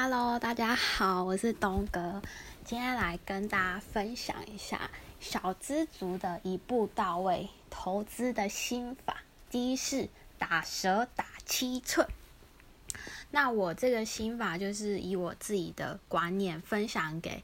Hello，大家好，我是东哥，今天来跟大家分享一下小资族的一步到位投资的心法。第一是打蛇打七寸。那我这个心法就是以我自己的观念分享给。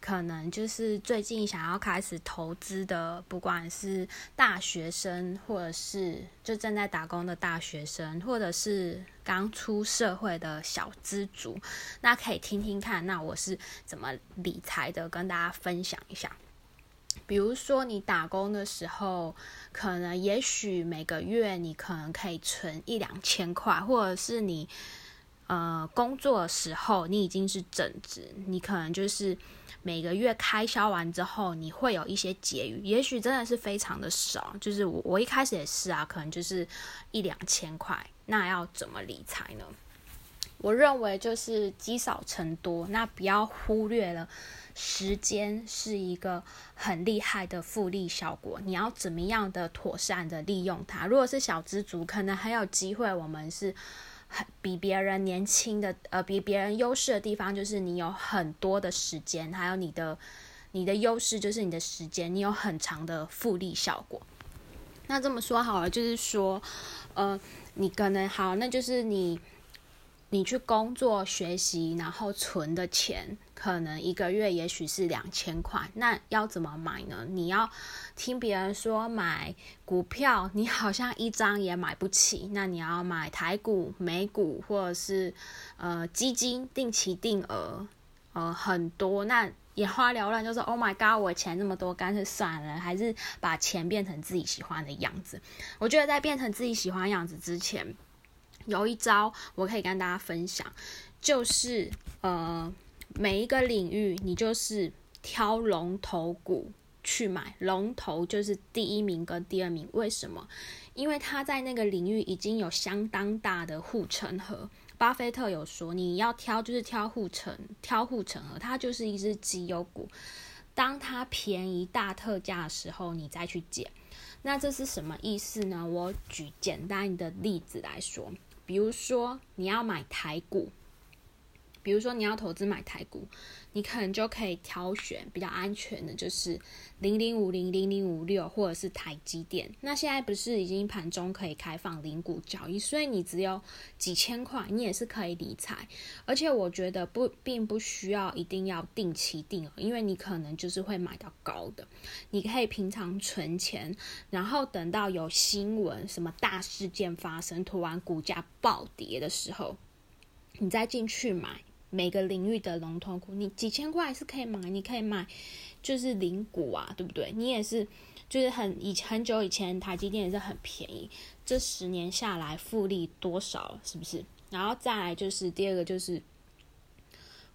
可能就是最近想要开始投资的，不管是大学生，或者是就正在打工的大学生，或者是刚出社会的小资族，那可以听听看，那我是怎么理财的，跟大家分享一下。比如说你打工的时候，可能也许每个月你可能可以存一两千块，或者是你。呃，工作的时候你已经是正职，你可能就是每个月开销完之后，你会有一些结余，也许真的是非常的少。就是我我一开始也是啊，可能就是一两千块。那要怎么理财呢？我认为就是积少成多，那不要忽略了时间是一个很厉害的复利效果。你要怎么样的妥善的利用它？如果是小资族，可能很有机会，我们是。很比别人年轻的，呃，比别人优势的地方就是你有很多的时间，还有你的你的优势就是你的时间，你有很长的复利效果。那这么说好了，就是说，呃，你可能好，那就是你。你去工作学习，然后存的钱可能一个月也许是两千块，那要怎么买呢？你要听别人说买股票，你好像一张也买不起，那你要买台股、美股或者是呃基金、定期定额，呃很多，那眼花缭乱，就是 Oh my God，我钱那么多，干脆算了，还是把钱变成自己喜欢的样子。我觉得在变成自己喜欢样子之前。有一招我可以跟大家分享，就是呃每一个领域你就是挑龙头股去买，龙头就是第一名跟第二名。为什么？因为他在那个领域已经有相当大的护城河。巴菲特有说，你要挑就是挑护城，挑护城河，它就是一只绩优股。当它便宜大特价的时候，你再去捡。那这是什么意思呢？我举简单的例子来说。比如说你要买台股，比如说你要投资买台股，你可能就可以挑选比较安全的，就是零零五零零零五六或者是台积电。那现在不是已经盘中可以开放零股交易，所以你只有几千块，你也是可以理财。而且我觉得不并不需要一定要定期定额，因为你可能就是会买到高的。你可以平常存钱，然后等到有新闻什么大事件发生，突然股价暴跌的时候，你再进去买。每个领域的龙头股，你几千块是可以买，你可以买，就是零股啊，对不对？你也是，就是很以很久以前台积电也是很便宜，这十年下来复利多少，是不是？然后再来就是第二个就是。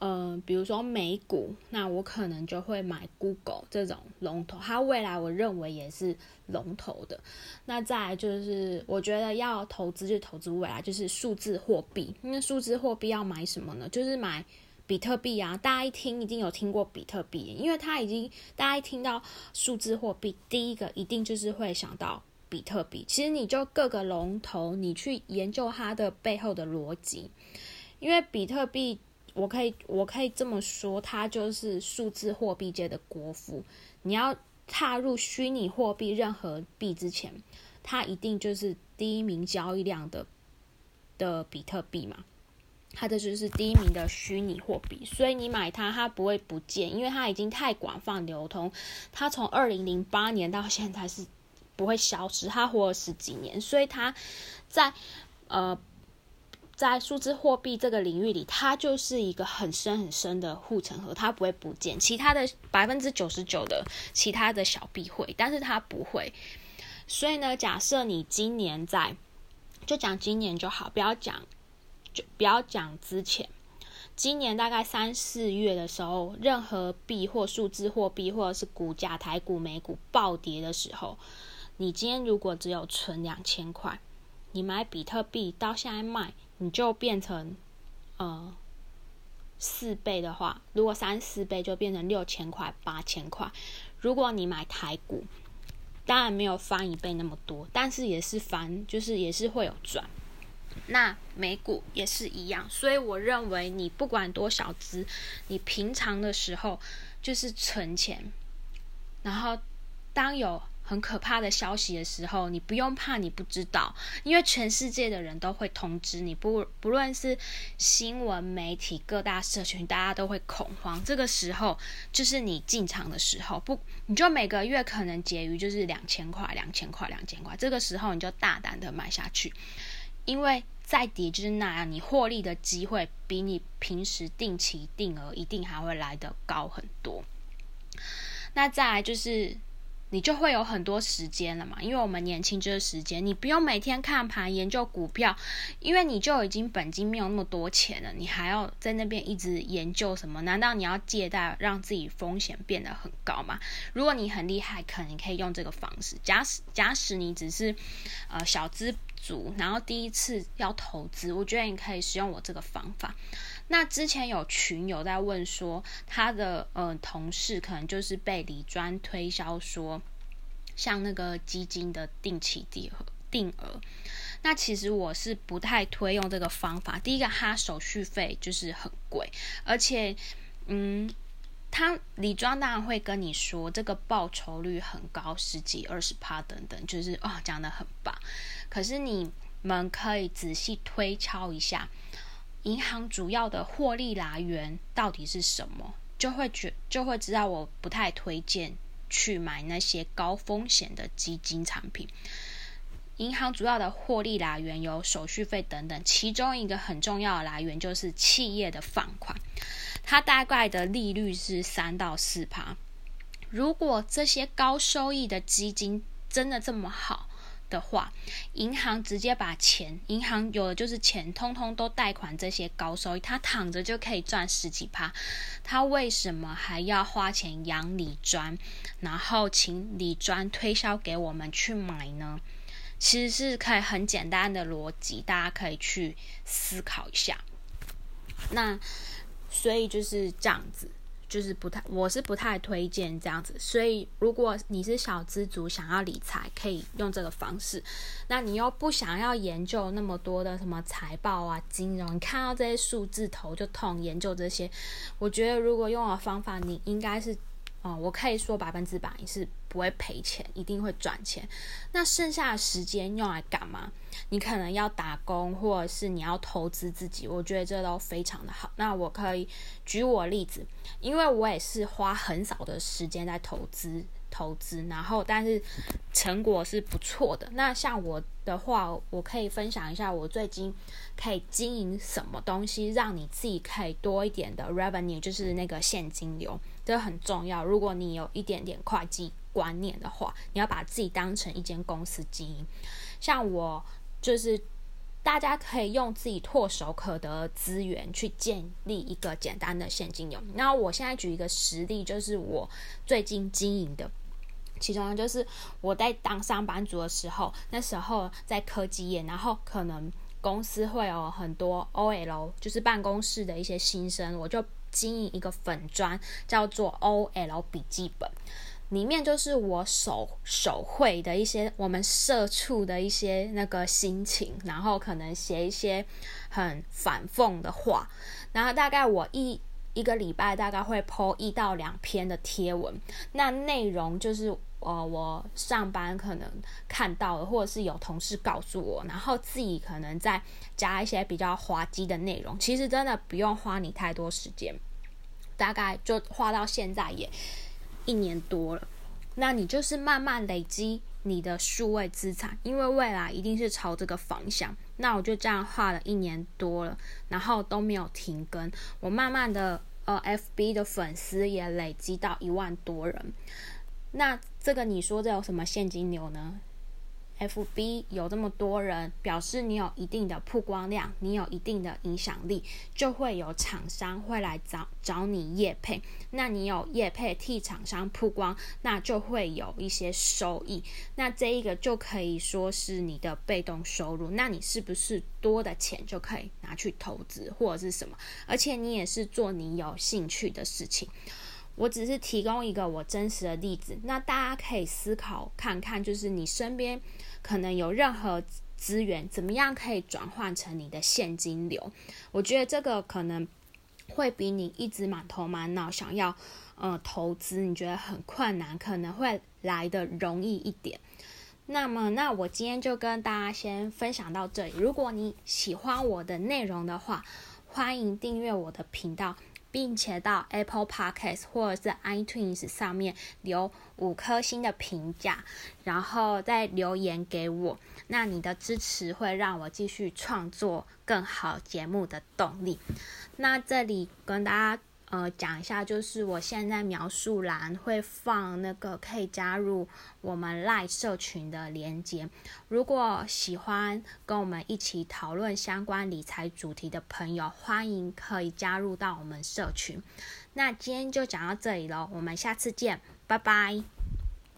嗯，比如说美股，那我可能就会买 Google 这种龙头，它未来我认为也是龙头的。那再就是，我觉得要投资就投资未来，就是数字货币。那数字货币要买什么呢？就是买比特币啊！大家一听一定有听过比特币，因为它已经大家一听到数字货币，第一个一定就是会想到比特币。其实你就各个龙头，你去研究它的背后的逻辑，因为比特币。我可以，我可以这么说，它就是数字货币界的国父。你要踏入虚拟货币任何币之前，它一定就是第一名交易量的的比特币嘛。它的就是第一名的虚拟货币，所以你买它，它不会不见，因为它已经太广泛流通。它从二零零八年到现在是不会消失，它活了十几年，所以它在呃。在数字货币这个领域里，它就是一个很深很深的护城河，它不会不见。其他的百分之九十九的其他的小币会，但是它不会。所以呢，假设你今年在，就讲今年就好，不要讲，就不要讲之前。今年大概三四月的时候，任何币或数字货币或者是股价台股、美股暴跌的时候，你今天如果只有存两千块，你买比特币到现在卖。你就变成，呃，四倍的话，如果三四倍就变成六千块、八千块。如果你买台股，当然没有翻一倍那么多，但是也是翻，就是也是会有赚。那美股也是一样，所以我认为你不管多少资，你平常的时候就是存钱，然后当有。很可怕的消息的时候，你不用怕，你不知道，因为全世界的人都会通知你，不不论是新闻媒体、各大社群，大家都会恐慌。这个时候就是你进场的时候，不，你就每个月可能结余就是两千块、两千块、两千块，这个时候你就大胆的买下去，因为再跌就是那样，你获利的机会比你平时定期定额一定还会来得高很多。那再来就是。你就会有很多时间了嘛，因为我们年轻这个时间，你不用每天看盘研究股票，因为你就已经本金没有那么多钱了，你还要在那边一直研究什么？难道你要借贷让自己风险变得很高吗？如果你很厉害，可能可以用这个方式。假使假使你只是呃小资族，然后第一次要投资，我觉得你可以使用我这个方法。那之前有群友在问说，他的呃同事可能就是被李专推销说，像那个基金的定期定额定额。那其实我是不太推用这个方法。第一个，它手续费就是很贵，而且嗯，他李庄当然会跟你说这个报酬率很高，十几二十趴等等，就是哦讲的很棒。可是你们可以仔细推敲一下。银行主要的获利来源到底是什么？就会觉就会知道，我不太推荐去买那些高风险的基金产品。银行主要的获利来源有手续费等等，其中一个很重要的来源就是企业的放款，它大概的利率是三到四趴。如果这些高收益的基金真的这么好？的话，银行直接把钱，银行有的就是钱，通通都贷款这些高收益，他躺着就可以赚十几趴，他为什么还要花钱养李专，然后请李专推销给我们去买呢？其实是可以很简单的逻辑，大家可以去思考一下。那所以就是这样子。就是不太，我是不太推荐这样子。所以，如果你是小资族，想要理财，可以用这个方式。那你又不想要研究那么多的什么财报啊、金融，你看到这些数字头就痛。研究这些，我觉得如果用的方法，你应该是。哦，我可以说百分之百你是不会赔钱，一定会赚钱。那剩下的时间用来干嘛？你可能要打工，或者是你要投资自己。我觉得这都非常的好。那我可以举我例子，因为我也是花很少的时间在投资。投资，然后但是成果是不错的。那像我的话，我可以分享一下我最近可以经营什么东西，让你自己可以多一点的 revenue，就是那个现金流，这很重要。如果你有一点点会计观念的话，你要把自己当成一间公司经营。像我就是，大家可以用自己唾手可得资源去建立一个简单的现金流。那我现在举一个实例，就是我最近经营的。其中就是我在当上班族的时候，那时候在科技业，然后可能公司会有很多 OL，就是办公室的一些新生，我就经营一个粉砖，叫做 OL 笔记本，里面就是我手手绘的一些我们社畜的一些那个心情，然后可能写一些很反讽的话，然后大概我一。一个礼拜大概会 po 一到两篇的贴文，那内容就是呃我上班可能看到的，或者是有同事告诉我，然后自己可能再加一些比较滑稽的内容。其实真的不用花你太多时间，大概就花到现在也一年多了。那你就是慢慢累积你的数位资产，因为未来一定是朝这个方向。那我就这样画了一年多了，然后都没有停更。我慢慢的，呃，FB 的粉丝也累积到一万多人。那这个你说这有什么现金流呢？F B 有这么多人，表示你有一定的曝光量，你有一定的影响力，就会有厂商会来找找你业配。那你有业配替厂商曝光，那就会有一些收益。那这一个就可以说是你的被动收入。那你是不是多的钱就可以拿去投资或者是什么？而且你也是做你有兴趣的事情。我只是提供一个我真实的例子，那大家可以思考看看，就是你身边可能有任何资源，怎么样可以转换成你的现金流？我觉得这个可能会比你一直满头满脑想要呃投资，你觉得很困难，可能会来的容易一点。那么，那我今天就跟大家先分享到这里。如果你喜欢我的内容的话，欢迎订阅我的频道。并且到 Apple Podcast 或者是 iTunes 上面留五颗星的评价，然后再留言给我。那你的支持会让我继续创作更好节目的动力。那这里跟大家。呃，讲一下，就是我现在描述栏会放那个可以加入我们赖社群的链接。如果喜欢跟我们一起讨论相关理财主题的朋友，欢迎可以加入到我们社群。那今天就讲到这里喽，我们下次见，拜拜。